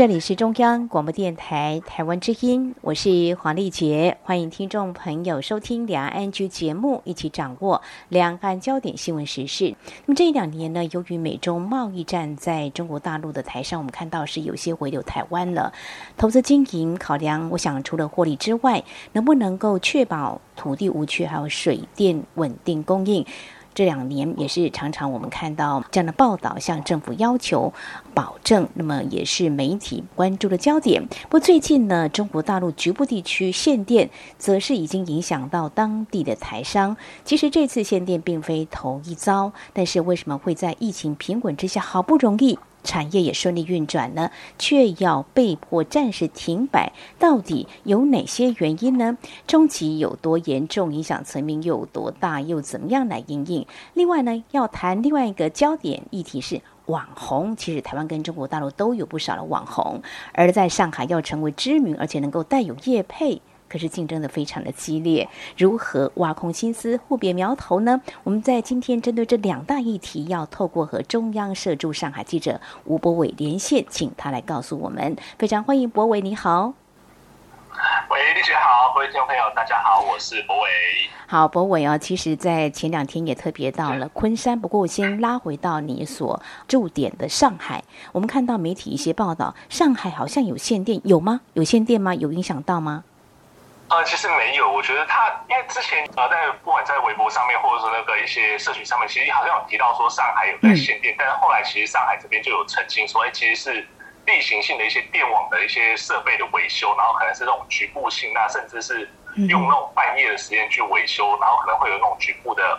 这里是中央广播电台台湾之音，我是黄丽杰，欢迎听众朋友收听两岸 ING 节目，一起掌握两岸焦点新闻时事。那么这一两年呢，由于美中贸易战在中国大陆的台商，我们看到是有些回流台湾了。投资经营考量，我想除了获利之外，能不能够确保土地无缺，还有水电稳定供应？这两年也是常常我们看到这样的报道，向政府要求保证，那么也是媒体关注的焦点。不过最近呢，中国大陆局部地区限电，则是已经影响到当地的台商。其实这次限电并非头一遭，但是为什么会在疫情平稳之下，好不容易？产业也顺利运转呢，却要被迫暂时停摆，到底有哪些原因呢？冲击有多严重？影响层面又有多大？又怎么样来应应？另外呢，要谈另外一个焦点议题是网红。其实台湾跟中国大陆都有不少的网红，而在上海要成为知名，而且能够带有业配。可是竞争的非常的激烈，如何挖空心思互别苗头呢？我们在今天针对这两大议题，要透过和中央社驻上海记者吴博伟连线，请他来告诉我们。非常欢迎博伟，你好。喂，丽姐好，各位听众朋友，大家好，我是博伟。好，博伟啊，其实，在前两天也特别到了昆山，不过我先拉回到你所驻点的上海。我们看到媒体一些报道，上海好像有限电，有吗？有限电吗？有影响到吗？呃，其实没有，我觉得他因为之前呃，在不管在微博上面，或者说那个一些社群上面，其实好像有提到说上海有在限电，嗯、但是后来其实上海这边就有澄清说，哎，其实是例行性的一些电网的一些设备的维修，然后可能是那种局部性，那甚至是用那种半夜的时间去维修，然后可能会有那种局部的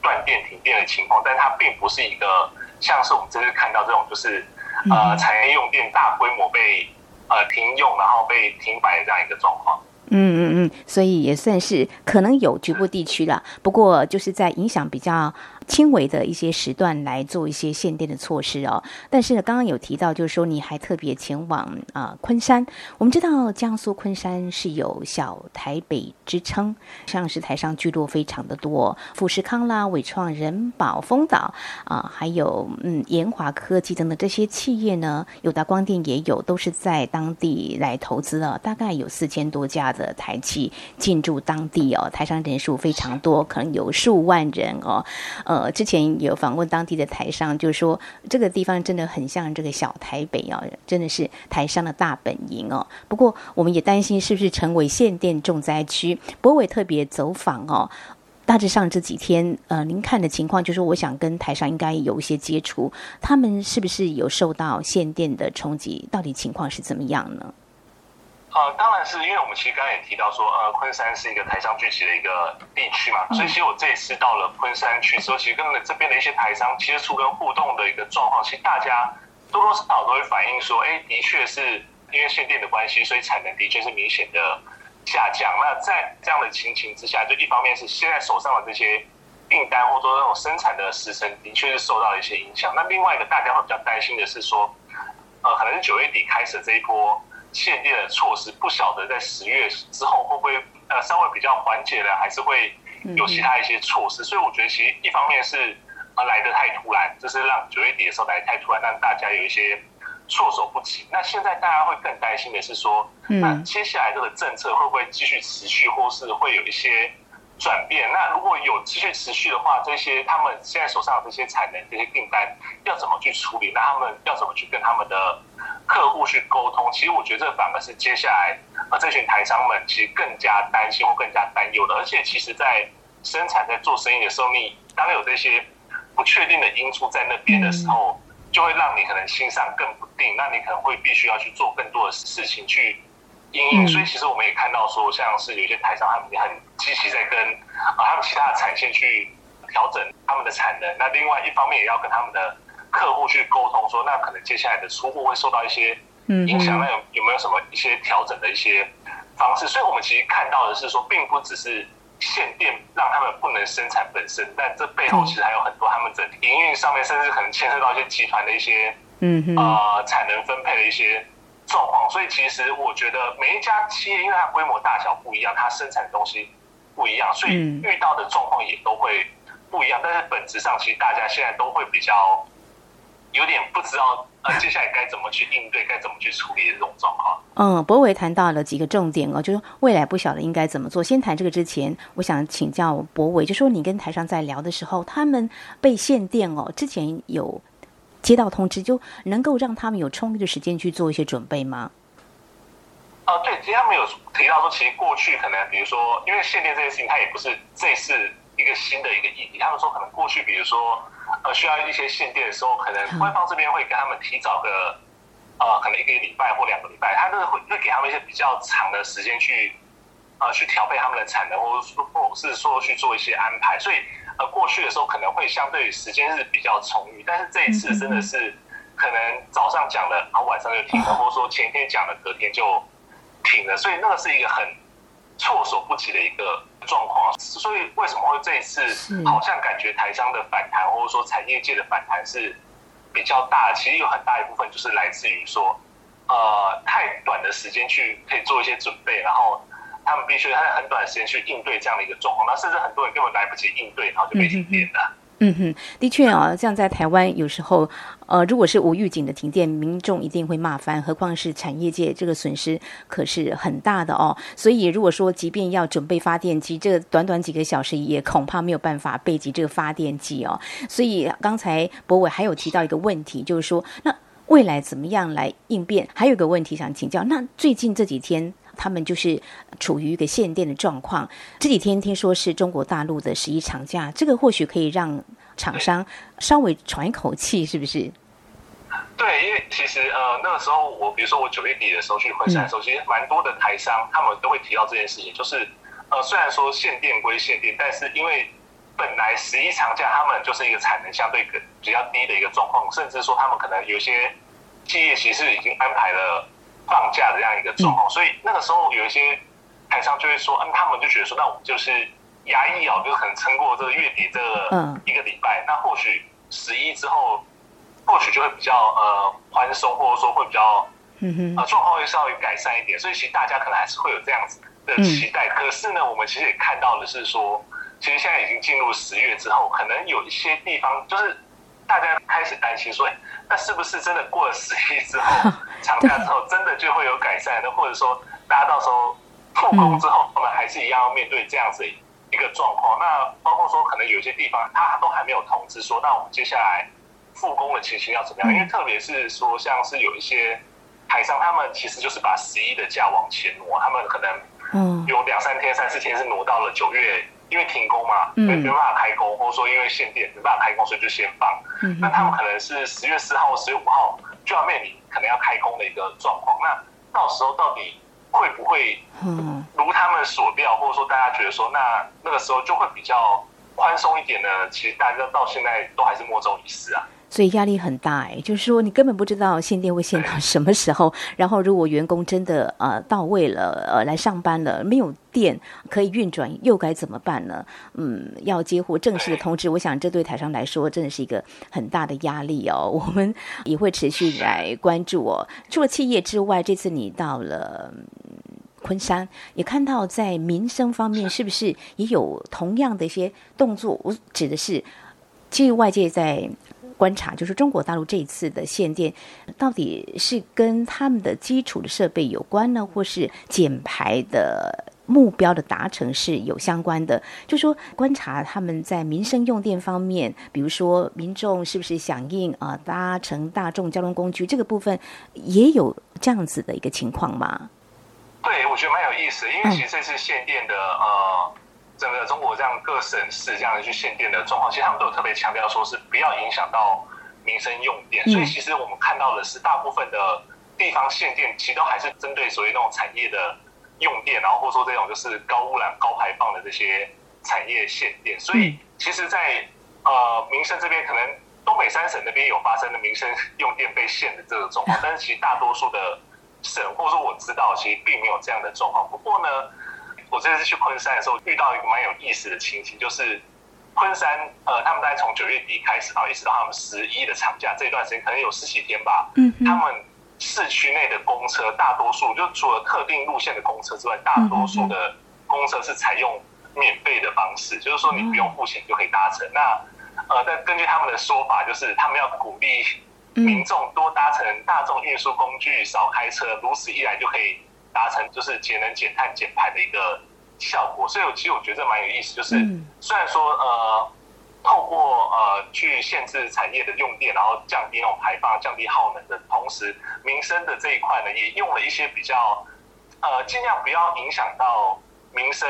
断电停电的情况，但它并不是一个像是我们这次看到这种就是呃产业用电大规模被呃停用，然后被停摆的这样一个状况。嗯嗯嗯，所以也算是可能有局部地区了，不过就是在影响比较轻微的一些时段来做一些限电的措施哦，但是呢，刚刚有提到，就是说你还特别前往啊、昆山。我们知道江苏昆山是有小台北之称，像是台商聚落非常的多，富士康啦、伟创、人宝、丰岛啊，还有嗯研华科技等等这些企业呢，友达光电也有，都是在当地来投资了，大概有四千多家的台企进驻当地哦，台商人数非常多，可能有数万人哦。呃，之前有访问当地的台商，就说这个地方真的很像这个小台北哦，真的是台商的大本营哦。不过我们也担心是不是成为限电重灾区。柏纬特别走访哦，大致上这几天呃，您看的情况，就是我想跟台商应该有一些接触，他们是不是有受到限电的冲击？到底情况是怎么样呢？呃，当然是因为我们其实刚才也提到说，呃，昆山是一个台商聚集的一个地区嘛，所以其实我这一次到了昆山去的时候，其实跟这边的一些台商接触跟互动的一个状况，其实大家多多少少都会反映说，哎，的确是因为限电的关系，所以产能的确是明显的下降。那在这样的情形之下，就一方面是现在手上的这些订单或者说那种生产的时程的确是受到一些影响。那另外一个大家会比较担心的是说，呃，可能是九月底开始这一波。限电的措施不晓得在十月之后会不会呃稍微比较缓解了，还是会有其他一些措施。所以我觉得其实一方面是呃来的太突然，就是让九月底的时候来得太突然，让大家有一些措手不及。那现在大家会更担心的是说，那接下来这个政策会不会继续持续，或是会有一些转变？那如果有继续持续的话，这些他们现在手上的这些产能、这些订单要怎么去处理？那他们要怎么去跟他们的客户去沟通，其实我觉得这反而是接下来啊这群台商们其实更加担心或更加担忧的。而且其实，在生产在做生意的时候，你当有这些不确定的因素在那边的时候，就会让你可能心上更不定。那你可能会必须要去做更多的事情去应应。所以其实我们也看到说，像是有些台商他们也很积极在跟啊他们其他的产线去调整他们的产能。那另外一方面也要跟他们的。客户去沟通说，那可能接下来的出货会受到一些影响，那有有没有什么一些调整的一些方式？所以，我们其实看到的是说，并不只是限电让他们不能生产本身，但这背后其实还有很多他们整体营运上面，甚至可能牵涉到一些集团的一些嗯啊，呃，产能分配的一些状况。所以其实我觉得每一家企业，因为它规模大小不一样，它生产的东西不一样，所以遇到的状况也都会不一样。但是本质上，其实大家现在都会比较有点不知道。呃，接下来该怎么去应对，该怎么去处理的这种状况？嗯，博伟谈到了几个重点哦，就是未来不晓得应该怎么做。先谈这个之前，我想请教博伟，就说你跟台上在聊的时候，他们被限电哦，之前有接到通知，就能够让他们有充裕的时间去做一些准备吗？哦、呃，对，其实他们有提到说，其实过去可能，比如说，因为限电这件事情，它也不是这次一个新的一个议题。他们说，可能过去，比如说。呃，需要一些限电的时候，可能官方这边会给他们提早个，呃，可能一个礼拜或两个礼拜，他就是会会给他们一些比较长的时间去，呃，去调配他们的产能，或者说或是说去做一些安排。所以，呃，过去的时候可能会相对时间是比较充裕，但是这一次真的是可能早上讲了，然后晚上就停了，或者说前天讲了，隔天就停了，所以那个是一个很措手不及的一个。状况，所以为什么会这一次好像感觉台商的反弹，或者说产业界的反弹是比较大？其实有很大一部分就是来自于说，呃，太短的时间去可以做一些准备，然后他们必须在很短的时间去应对这样的一个状况，那甚至很多人根本来不及应对，然后就被停电了。嗯哼，的确啊，像在台湾有时候，呃，如果是无预警的停电，民众一定会骂翻，何况是产业界，这个损失可是很大的哦。所以如果说即便要准备发电机，这短短几个小时也恐怕没有办法备齐这个发电机哦。所以刚才博伟还有提到一个问题，就是说那未来怎么样来应变？还有一个问题想请教，那最近这几天。他们就是处于一个限电的状况。这几天听说是中国大陆的十一长假，这个或许可以让厂商稍微喘一口气，是不是？对，因为其实呃那个时候我比如说我九月底的时候去昆山的时候，嗯、其实蛮多的台商他们都会提到这件事情，就是呃虽然说限电归限电，但是因为本来十一长假他们就是一个产能相对比较低的一个状况，甚至说他们可能有些企业其实已经安排了。放假的这样一个状况，所以那个时候有一些台商就会说，嗯，他们就觉得说，那我们就是压抑哦，就可能撑过这个月底这个一个礼拜，那或许十一之后，或许就会比较呃宽松，或者说会比较啊状况会稍微改善一点，所以其实大家可能还是会有这样子的期待。可是呢，我们其实也看到的是说，其实现在已经进入十月之后，可能有一些地方就是大家开始担心说，哎，那是不是真的过了十一之后？长假之后真的就会有改善的，或者说大家到时候复工之后，我们还是一样要面对这样子一个状况。那包括说可能有些地方他都还没有通知说，那我们接下来复工的情形要怎么样？因为特别是说像是有一些台商，他们其实就是把十一的假往前挪，他们可能嗯有两三天、三四天是挪到了九月，因为停工嘛，没没办法开工，或者说因为限电没办法开工，所以就先放。那他们可能是十月四号十月五号就要面临。可能要开工的一个状况，那到时候到底会不会如他们所料，或者说大家觉得说，那那个时候就会比较宽松一点呢？其实大家到现在都还是莫衷一是啊。所以压力很大哎，就是说你根本不知道限电会限到什么时候。然后如果员工真的呃到位了，呃来上班了，没有电可以运转，又该怎么办呢？嗯，要接获正式的通知，我想这对台商来说真的是一个很大的压力哦。我们也会持续来关注哦。除了企业之外，这次你到了昆山，也看到在民生方面是不是也有同样的一些动作？我指的是，其实外界在。观察就是中国大陆这一次的限电，到底是跟他们的基础的设备有关呢，或是减排的目标的达成是有相关的？就说观察他们在民生用电方面，比如说民众是不是响应啊，搭乘大众交通工具这个部分也有这样子的一个情况吗？对，我觉得蛮有意思，因为其实这次限电的呃。整个中国这样各省市这样的去限电的状况，其实他们都有特别强调，说是不要影响到民生用电。所以其实我们看到的是，大部分的地方限电，其实都还是针对所谓那种产业的用电，然后或者说这种就是高污染、高排放的这些产业限电。所以其实在，在呃民生这边，可能东北三省那边有发生的民生 用电被限的这个状况，但是其实大多数的省，或者说我知道，其实并没有这样的状况。不过呢。我这次去昆山的时候，遇到一个蛮有意思的情形，就是昆山呃，他们大概从九月底开始，然后一直到他们十一的长假这一段时间，可能有十几天吧。嗯，他们市区内的公车，大多数就除了特定路线的公车之外，大多数的公车是采用免费的方式，就是说你不用付钱就可以搭乘。那呃，但根据他们的说法，就是他们要鼓励民众多搭乘大众运输工具，少开车，如此一来就可以达成就是节能减碳减排的一个效果。所以，我其实我觉得这蛮有意思，就是虽然说呃，透过呃去限制产业的用电，然后降低那种排放、降低耗能的同时，民生的这一块呢，也用了一些比较呃尽量不要影响到民生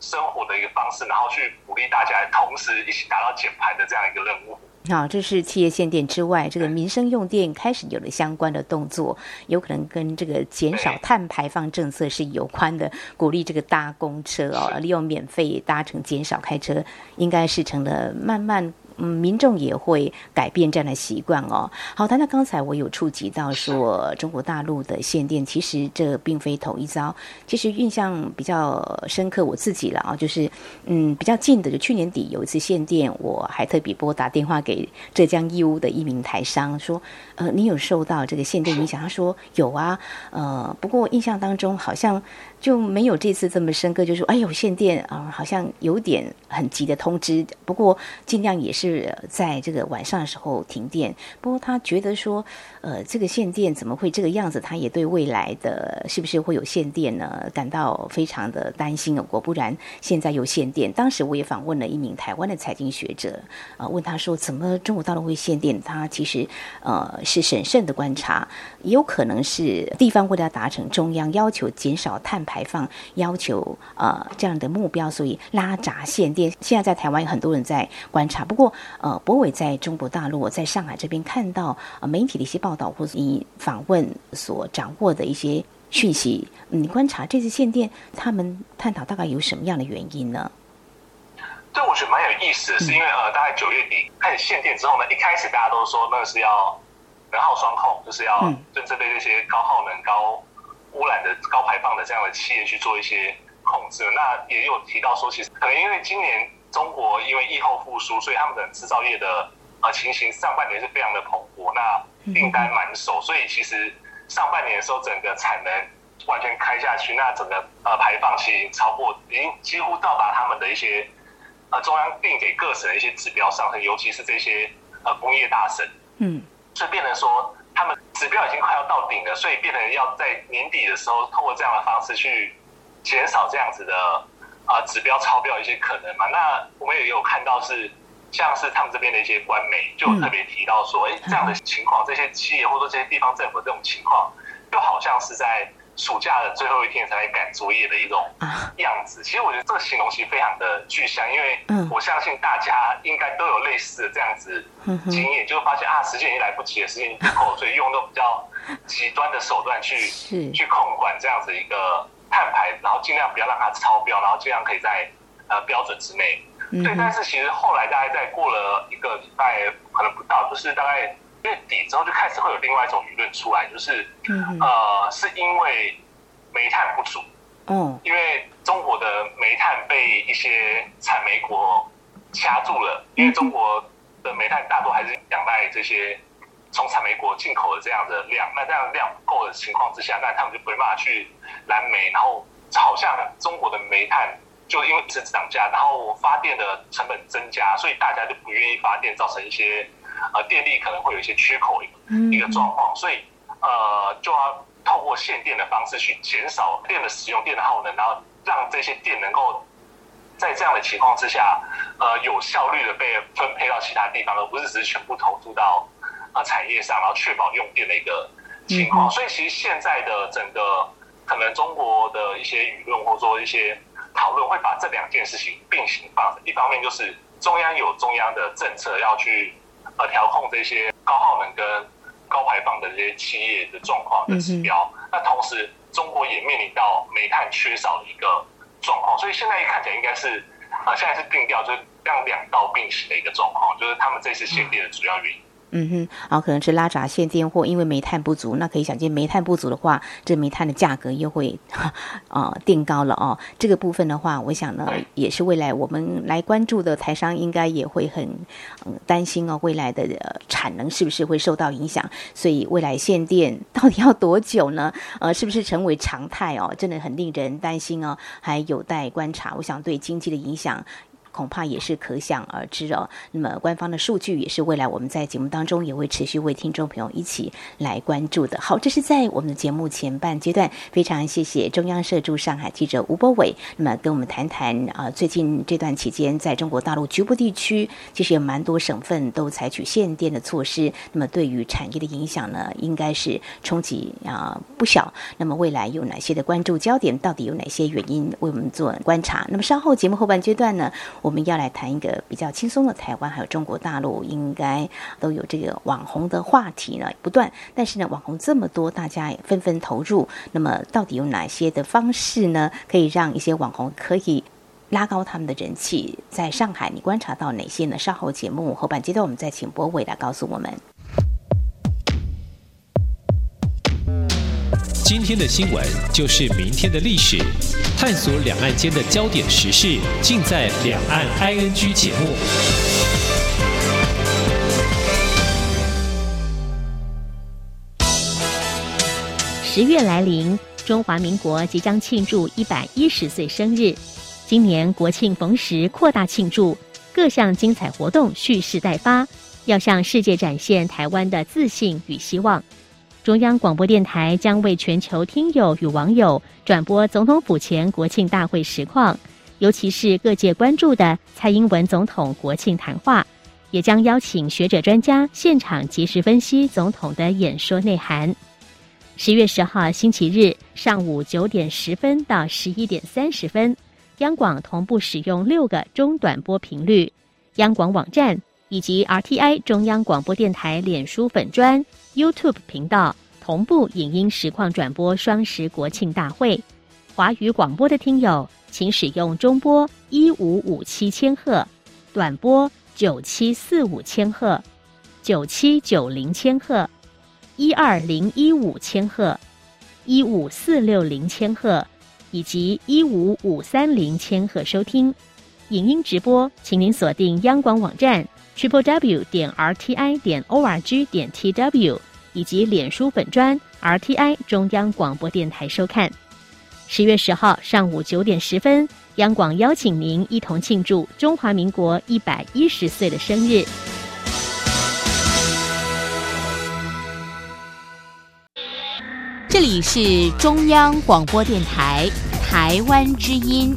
生活的一个方式，然后去鼓励大家同时一起达到减排的这样一个任务。好，这是企业限电之外，这个民生用电开始有了相关的动作，有可能跟这个减少碳排放政策是有关的，鼓励这个搭公车哦，利用免费搭乘，减少开车，应该是成了慢慢。嗯，民众也会改变这样的习惯哦。好，谈到刚才我有触及到说中国大陆的限电，其实这并非头一遭。其实印象比较深刻，我自己了啊，就是。嗯比较近的，就去年底有一次限电，我还特别拨打电话给浙江义乌的一名台商，说呃你有受到这个限电影响？他说有啊，呃不过印象当中好像。就没有这次这么深刻，就是。说，哎呦，限电啊、呃，好像有点很急的通知。不过尽量也是是在这个晚上的时候停电。不过他觉得说，呃，这个限电怎么会这个样子？他也对未来的是不是会有限电呢，感到非常的担心。果不然，现在有限电。当时我也访问了一名台湾的财经学者，啊、问他说，怎么中国大陆会限电？他其实呃是审慎的观察，也有可能是地方为了达成中央要求减少碳。排放要求呃这样的目标，所以拉闸限电。现在在台湾有很多人在观察，不过呃，博伟在中国大陆，我在上海这边看到呃媒体的一些报道，或者你访问所掌握的一些讯息，你观察这次限电，他们探讨大概有什么样的原因呢？对，我觉得蛮有意思的，是因为呃，大概九月底开始限电之后呢，一开始大家都说那个是要能耗双控，就是要针对这些高耗能高。污染的高排放的这样的企业去做一些控制，那也有提到说，其实可能因为今年中国因为疫后复苏，所以他们的制造业的呃情形上半年是非常的蓬勃，那订单满手，所以其实上半年的时候整个产能完全开下去，那整个呃排放其实超过，已经几乎到达他们的一些呃中央定给各省的一些指标上，尤其是这些呃工业大省，嗯，所以变成说。他们指标已经快要到顶了，所以变成要在年底的时候，通过这样的方式去减少这样子的啊、呃、指标超标一些可能嘛。那我们也有看到是，像是他们这边的一些官媒就特别提到说，哎、嗯，这样的情况，这些企业或者说这些地方政府这种情况，就好像是在。暑假的最后一天才来赶作业的一种样子，其实我觉得这个形容其实非常的具象，因为我相信大家应该都有类似的这样子经验，就会发现啊，时间已经来不及了，时间已经不够，所以用都比较极端的手段去去控管这样子一个碳排，然后尽量不要让它超标，然后尽量可以在呃标准之内。对，但是其实后来大概在过了一个礼拜，可能不到，就是大概。月底之后就开始会有另外一种舆论出来，就是，呃，是因为煤炭不足，嗯，因为中国的煤炭被一些产煤国掐住了，因为中国的煤炭大多还是仰赖这些从产煤国进口的这样的量，那这样量不够的情况之下，那他们就没办法去燃煤，然后好像中国的煤炭就因为一直涨价，然后发电的成本增加，所以大家就不愿意发电，造成一些。呃，电力可能会有一些缺口一个一个状况，所以呃，就要透过限电的方式去减少电的使用、电的耗能，然后让这些电能够在这样的情况之下，呃，有效率的被分配到其他地方，而不是只是全部投注到啊产业上，然后确保用电的一个情况。所以其实现在的整个可能中国的一些舆论或者说一些讨论，会把这两件事情并行放。一方面就是中央有中央的政策要去。呃，调控这些高耗能跟高排放的这些企业的状况的指标，嗯、那同时中国也面临到煤炭缺少的一个状况，所以现在看起来应该是啊、呃，现在是定调就是让两道并行的一个状况，就是他们这次限电的主要原因。嗯哼，然后可能是拉闸限电，或因为煤炭不足，那可以想见煤炭不足的话，这煤炭的价格又会 啊垫高了哦。这个部分的话，我想呢，也是未来我们来关注的台商应该也会很嗯担心哦，未来的产能是不是会受到影响？所以未来限电到底要多久呢？呃，是不是成为常态哦？真的很令人担心哦，还有待观察。我想对经济的影响。恐怕也是可想而知哦。那么官方的数据也是未来我们在节目当中也会持续为听众朋友一起来关注的。好，这是在我们的节目前半阶段，非常谢谢中央社驻上海记者吴博伟，那么跟我们谈谈啊，最近这段期间在中国大陆局部地区，其实有蛮多省份都采取限电的措施，那么对于产业的影响呢，应该是冲击啊不小。那么未来有哪些的关注焦点？到底有哪些原因为我们做观察？那么稍后节目后半阶段呢？我们要来谈一个比较轻松的台湾，还有中国大陆，应该都有这个网红的话题呢不断。但是呢，网红这么多，大家也纷纷投入。那么，到底有哪些的方式呢，可以让一些网红可以拉高他们的人气？在上海，你观察到哪些呢？稍后节目后半阶段，我们再请柏伟来告诉我们。今天的新闻就是明天的历史，探索两岸间的焦点时事，尽在《两岸 ING》节目。十月来临，中华民国即将庆祝一百一十岁生日。今年国庆逢时，扩大庆祝，各项精彩活动蓄势待发，要向世界展现台湾的自信与希望。中央广播电台将为全球听友与网友转播总统府前国庆大会实况，尤其是各界关注的蔡英文总统国庆谈话，也将邀请学者专家现场及时分析总统的演说内涵。十月十号星期日上午九点十分到十一点三十分，央广同步使用六个中短波频率，央广网站。以及 RTI 中央广播电台脸书粉专、YouTube 频道同步影音实况转播双十国庆大会。华语广播的听友，请使用中波一五五七千赫、短波九七四五千赫、九七九零千赫、一二零一五千赫、一五四六零千赫以及一五五三零千赫收听影音直播。请您锁定央广网站。Triple w 点 r t i 点 o r g 点 t w 以及脸书粉专 r t i 中央广播电台收看。十月十号上午九点十分，央广邀请您一同庆祝中华民国一百一十岁的生日。这里是中央广播电台台湾之音。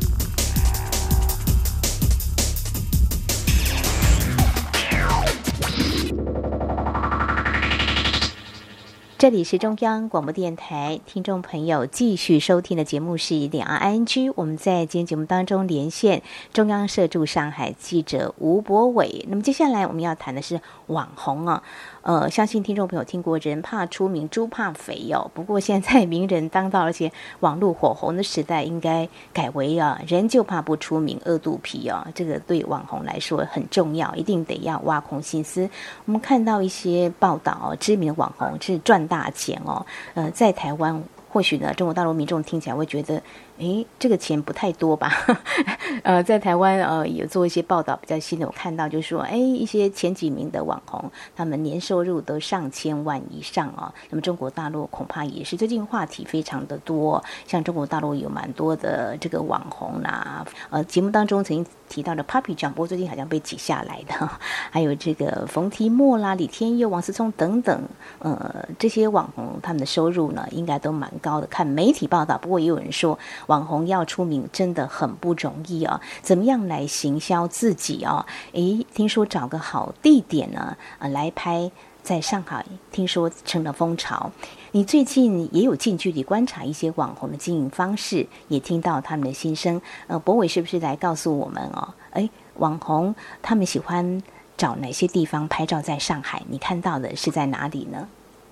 这里是中央广播电台，听众朋友继续收听的节目是《两岸 ING》。我们在今天节目当中连线中央社驻上海记者吴博伟。那么接下来我们要谈的是网红啊。呃，相信听众朋友听过“人怕出名，猪怕肥”哦。不过现在名人当道，而且网络火红的时代，应该改为啊，人就怕不出名，饿肚皮哦。这个对网红来说很重要，一定得要挖空心思。我们看到一些报道，知名的网红是赚大钱哦。呃，在台湾，或许呢，中国大陆民众听起来会觉得。诶，这个钱不太多吧？呃，在台湾呃有做一些报道比较新的，我看到就是说，诶，一些前几名的网红，他们年收入都上千万以上啊。那么中国大陆恐怕也是最近话题非常的多，像中国大陆有蛮多的这个网红啦、啊，呃，节目当中曾经提到的 Papi 酱，不过最近好像被挤下来的，还有这个冯提莫啦、李天佑、王思聪等等，呃，这些网红他们的收入呢，应该都蛮高的。看媒体报道，不过也有人说。网红要出名真的很不容易哦！怎么样来行销自己哦？诶，听说找个好地点呢，呃，来拍，在上海听说成了风潮。你最近也有近距离观察一些网红的经营方式，也听到他们的心声。呃，博伟是不是来告诉我们哦？诶，网红他们喜欢找哪些地方拍照？在上海，你看到的是在哪里呢？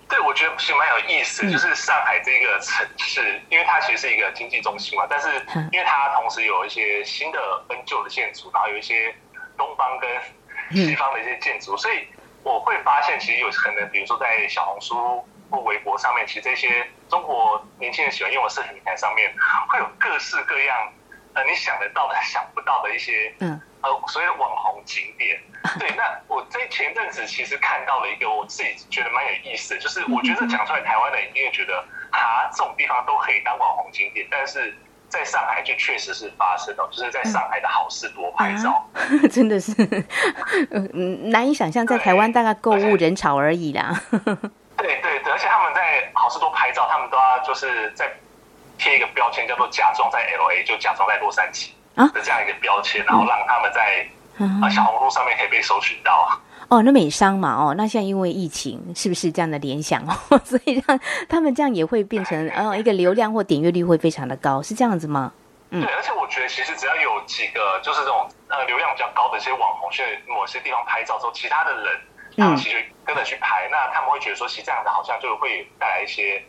对，我觉得是蛮有意思，就是上海这个城市，因为它其实是一个经济中心嘛，但是因为它同时有一些新的跟旧的建筑，然后有一些东方跟西方的一些建筑，所以我会发现，其实有可能，比如说在小红书或微博上面，其实这些中国年轻人喜欢用的社群平台上面，会有各式各样呃你想得到的、想不到的一些嗯呃所谓的网红景点。对，那我在前阵子其实看到了一个我自己觉得蛮有意思的，就是我觉得讲出来，台湾人一定会觉得啊，这种地方都可以当网红景点，但是。在上海就确实是发生了，就是在上海的好事多拍照，啊、真的是，嗯，难以想象，在台湾大概购物人潮而已啦。对对对，而且他们在好事多拍照，他们都要就是在贴一个标签，叫做“假装在 LA”，就假装在洛杉矶啊的这样一个标签，啊、然后让他们在啊小红书上面可以被搜寻到。哦，那美商嘛，哦，那现在因为疫情，是不是这样的联想哦？所以让他们这样也会变成，呃，一个流量或点阅率会非常的高，是这样子吗？嗯，对，而且我觉得其实只要有几个就是这种呃流量比较高的一些网红去某些地方拍照之后，其他的人然后其实跟着去拍，嗯、那他们会觉得说，其实这样子好像就会带来一些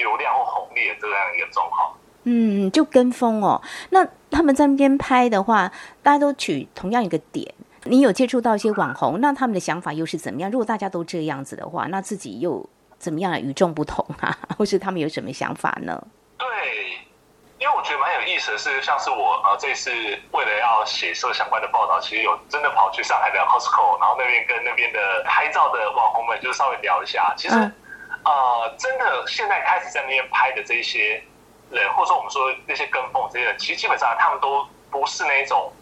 流量或红利的这样一个状况。嗯，就跟风哦。那他们在那边拍的话，大家都取同样一个点。你有接触到一些网红，那他们的想法又是怎么样？如果大家都这样子的话，那自己又怎么样与众不同啊？或是他们有什么想法呢？对，因为我觉得蛮有意思的是，像是我呃这次为了要写摄相关的报道，其实有真的跑去上海的 Costco，然后那边跟那边的拍照的网红们就稍微聊一下。其实、嗯、呃，真的现在开始在那边拍的这些人，或者说我们说那些跟风这些人，其实基本上他们都不是那种。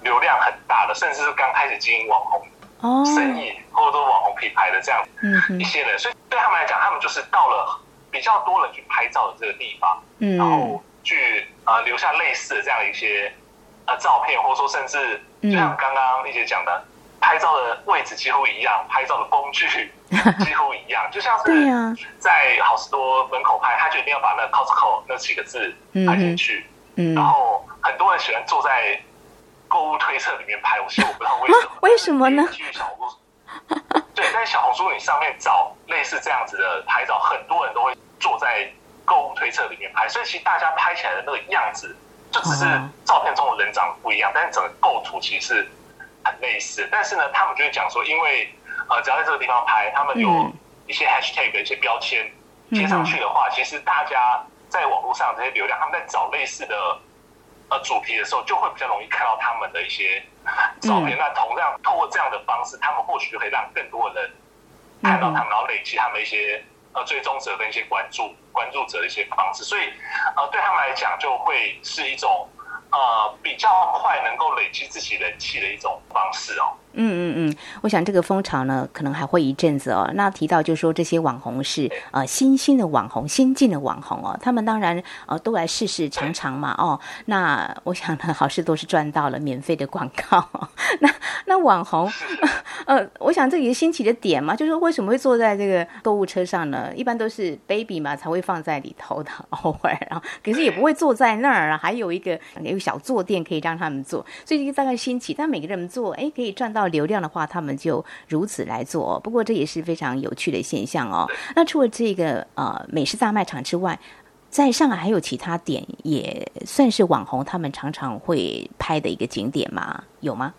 流量很大的，甚至是刚开始经营网红生意，或者说网红品牌的这样一些人，所以对他们来讲，他们就是到了比较多人去拍照的这个地方，然后去呃留下类似的这样一些呃照片，或者说甚至就像刚刚丽姐讲的，拍照的位置几乎一样，拍照的工具 几乎一样，就像是在好事多门口拍，他就一定要把那 Costco 那几个字拍进去，然后很多人喜欢坐在。购物推车里面拍，我其实我不知道为什么。为什么呢？去小红书，对，在小红书你上面找类似这样子的拍照，很多人都会坐在购物推车里面拍，所以其实大家拍起来的那个样子，就只是照片中的人长得不一样，但是整个构图其实是很类似。但是呢，他们就是讲说，因为呃，只要在这个地方拍，他们有一些 hashtag 的一些标签贴上去的话，其实大家在网络上这些流量，他们在找类似的。呃，主题的时候就会比较容易看到他们的一些照片。嗯、那同样透过这样的方式，他们或许就可以让更多的人看到他们，嗯、然后累积他们一些呃追踪者跟一些关注关注者的一些方式。所以呃，对他们来讲，就会是一种呃比较快能够累积自己人气的一种方式哦。嗯嗯嗯，我想这个风潮呢，可能还会一阵子哦。那提到就说，这些网红是呃新兴的网红、新进的网红哦，他们当然呃都来试试尝尝嘛哦。那我想呢，好事都是赚到了 免费的广告。那那网红呃，我想这也是新奇的点嘛，就是为什么会坐在这个购物车上呢？一般都是 baby 嘛才会放在里头的，偶尔然后可是也不会坐在那儿啊。还有一个有一个小坐垫可以让他们坐，所以这个大概新奇。但每个人坐，哎，可以赚到。到流量的话，他们就如此来做。不过这也是非常有趣的现象哦。那除了这个呃美食大卖场之外，在上海还有其他点也算是网红他们常常会拍的一个景点吗？有吗？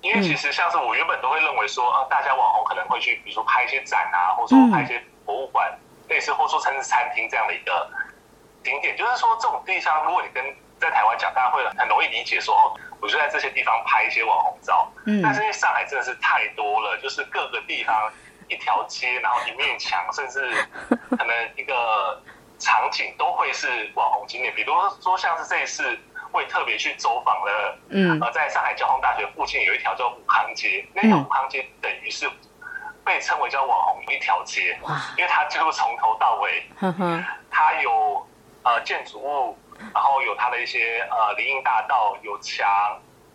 因为其实像是我原本都会认为说，呃，大家网红可能会去，比如说拍一些展啊，或者说拍一些博物馆，嗯、类似或者说甚至餐厅这样的一个景点。就是说这种地方，如果你跟在台湾讲，大家会很容易理解说，哦。我就在这些地方拍一些网红照，嗯，但是因为上海真的是太多了，就是各个地方一条街，然后一面墙，甚至可能一个场景都会是网红景点。比如说像是这一次会特别去走访了，嗯，呃，在上海交通大学附近有一条叫武康街，那条武康街等于是被称为叫网红一条街，哇，因为它几乎从头到尾，它有呃建筑物。然后有它的一些呃林荫大道，有墙，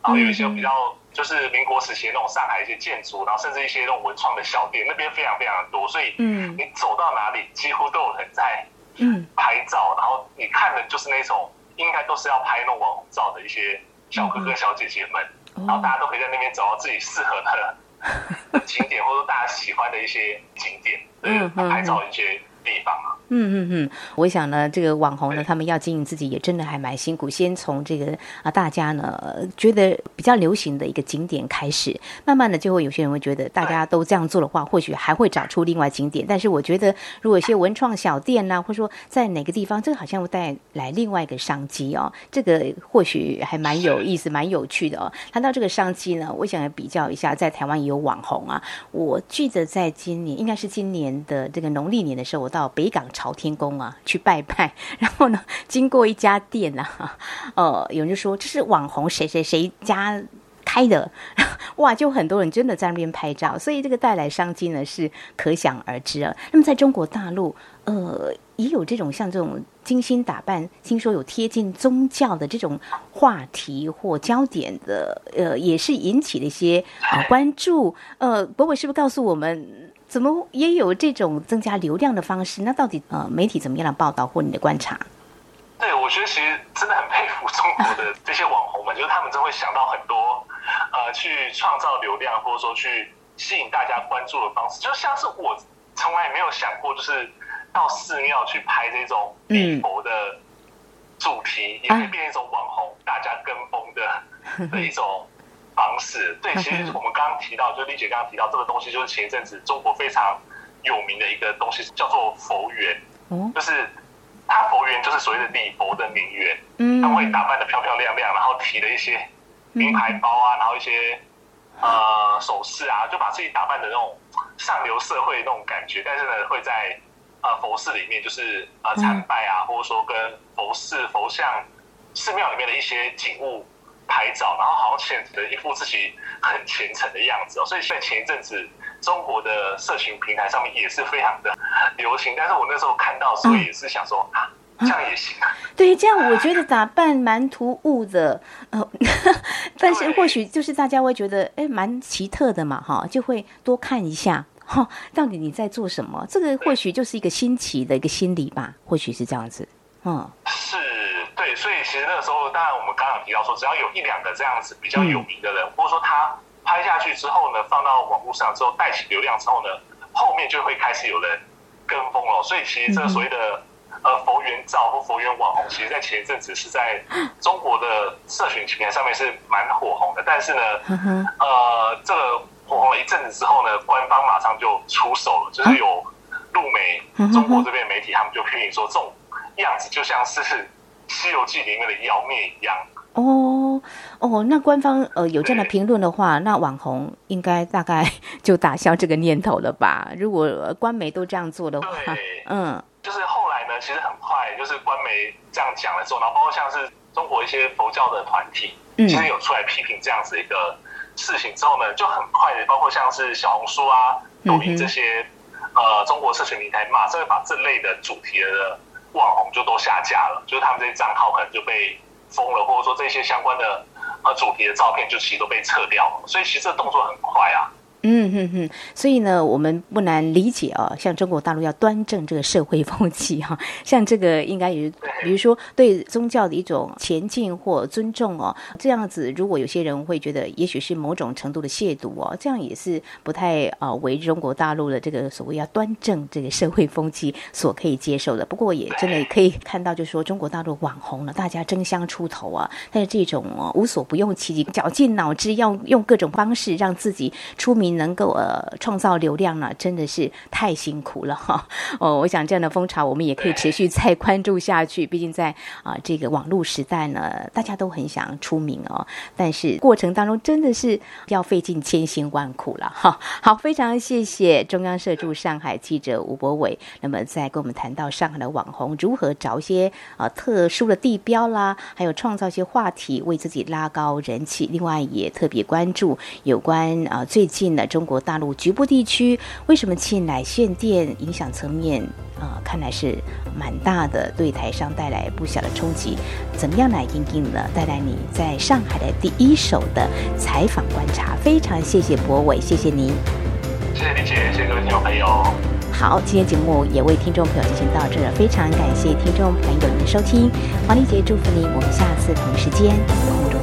然后有一些比较就是民国时期的那种上海一些建筑，然后甚至一些那种文创的小店，那边非常非常的多，所以嗯，你走到哪里几乎都有人在嗯。拍照，然后你看的就是那种应该都是要拍那种网红照的一些小哥哥小姐姐们，然后大家都可以在那边找到自己适合的 景点，或者说大家喜欢的一些景点，嗯，拍照的一些地方啊。嗯嗯嗯，我想呢，这个网红呢，他们要经营自己也真的还蛮辛苦。先从这个啊，大家呢觉得比较流行的一个景点开始，慢慢的就会有些人会觉得，大家都这样做的话，或许还会找出另外景点。但是我觉得，如果一些文创小店呐、啊，或者说在哪个地方，这个好像会带来另外一个商机哦。这个或许还蛮有意思、蛮有趣的哦。谈到这个商机呢，我想要比较一下，在台湾也有网红啊。我记得在今年，应该是今年的这个农历年的时候，我到北港。朝天宫啊，去拜拜，然后呢，经过一家店啊，呃，有人就说这是网红谁谁谁家开的，哇，就很多人真的在那边拍照，所以这个带来商机呢是可想而知啊。那么在中国大陆，呃，也有这种像这种精心打扮，听说有贴近宗教的这种话题或焦点的，呃，也是引起了一些啊关注。呃，柏纬是不是告诉我们？怎么也有这种增加流量的方式？那到底呃媒体怎么样的报道或你的观察？对，我觉得其实真的很佩服中国的这些网红们，就是他们真会想到很多呃去创造流量或者说去吸引大家关注的方式，就像是我从来没有想过，就是到寺庙去拍这种礼佛的主题，嗯、也可以变一种网红，啊、大家跟风的 的一种。方式对，其实我们刚刚提到，就丽姐刚刚提到这个东西，就是前一阵子中国非常有名的一个东西，叫做佛缘。嗯，就是他佛缘就是所谓的礼佛的名媛，嗯，他们会打扮得漂漂亮亮，然后提了一些名牌包啊，然后一些呃首饰啊，就把自己打扮的那种上流社会那种感觉。但是呢，会在呃佛寺里面，就是呃参拜啊，或者说跟佛寺佛像寺庙里面的一些景物。拍照，然后好像显得一副自己很虔诚的样子哦，所以在前一阵子，中国的社群平台上面也是非常的流行。但是我那时候看到，所以也是想说、嗯、啊，这样也行啊。对，这样我觉得打扮蛮突兀的，呃，但是或许就是大家会觉得，哎，蛮奇特的嘛，哈，就会多看一下，哈，到底你在做什么？这个或许就是一个新奇的一个心理吧，或许是这样子，嗯，是。对，所以其实那个时候，当然我们刚刚提到说，只要有一两个这样子比较有名的人，嗯、或者说他拍下去之后呢，放到网络上之后带起流量之后呢，后面就会开始有人跟风了。所以其实这个所谓的呃佛缘照或佛缘网红，其实在前一阵子是在中国的社群平台上面是蛮火红的。但是呢，呃，这个火红了一阵子之后呢，官方马上就出手了，就是有陆媒中国这边媒体，他们就批评说，这种样子就像是。《西游记》里面的妖孽一样哦哦，那官方呃有这样的评论的话，那网红应该大概就打消这个念头了吧？如果官媒都这样做的话，嗯，就是后来呢，其实很快就是官媒这样讲了之后，然后包括像是中国一些佛教的团体，嗯，其实有出来批评这样子一个事情之后呢，就很快的，包括像是小红书啊、抖音这些、嗯、呃中国社群平台，马上会把这类的主题的。网红就都下架了，就是他们这些账号可能就被封了，或者说这些相关的呃主题的照片就其实都被撤掉了，所以其实这动作很快啊。嗯哼哼，所以呢，我们不难理解哦，像中国大陆要端正这个社会风气哈，像这个应该也是，比如说对宗教的一种前进或尊重哦，这样子，如果有些人会觉得，也许是某种程度的亵渎哦，这样也是不太啊为中国大陆的这个所谓要端正这个社会风气所可以接受的。不过也真的可以看到，就是说中国大陆网红呢，大家争相出头啊，但是这种哦无所不用其极、绞尽脑汁，要用各种方式让自己出名。能够呃创造流量呢，真的是太辛苦了哈哦！我想这样的风潮我们也可以持续再关注下去。毕竟在啊、这个网络时代呢，大家都很想出名哦，但是过程当中真的是要费尽千辛万苦了哈。好，非常谢谢中央社驻上海记者吴博伟，那么在跟我们谈到上海的网红如何找一些啊、特殊的地标啦，还有创造一些话题为自己拉高人气。另外也特别关注有关啊、最近的。中国大陆局部地区为什么庆来限电影响层面、呃，看来是蛮大的，对台商带来不小的冲击。怎么样来应应呢？带来你在上海的第一手的采访观察，非常谢谢博伟，谢谢您。谢谢李姐，谢谢各位听众朋友。好，今天节目也为听众朋友进行到这儿，非常感谢听众朋友您的收听。黄丽杰祝福您，我们下次同时间空中。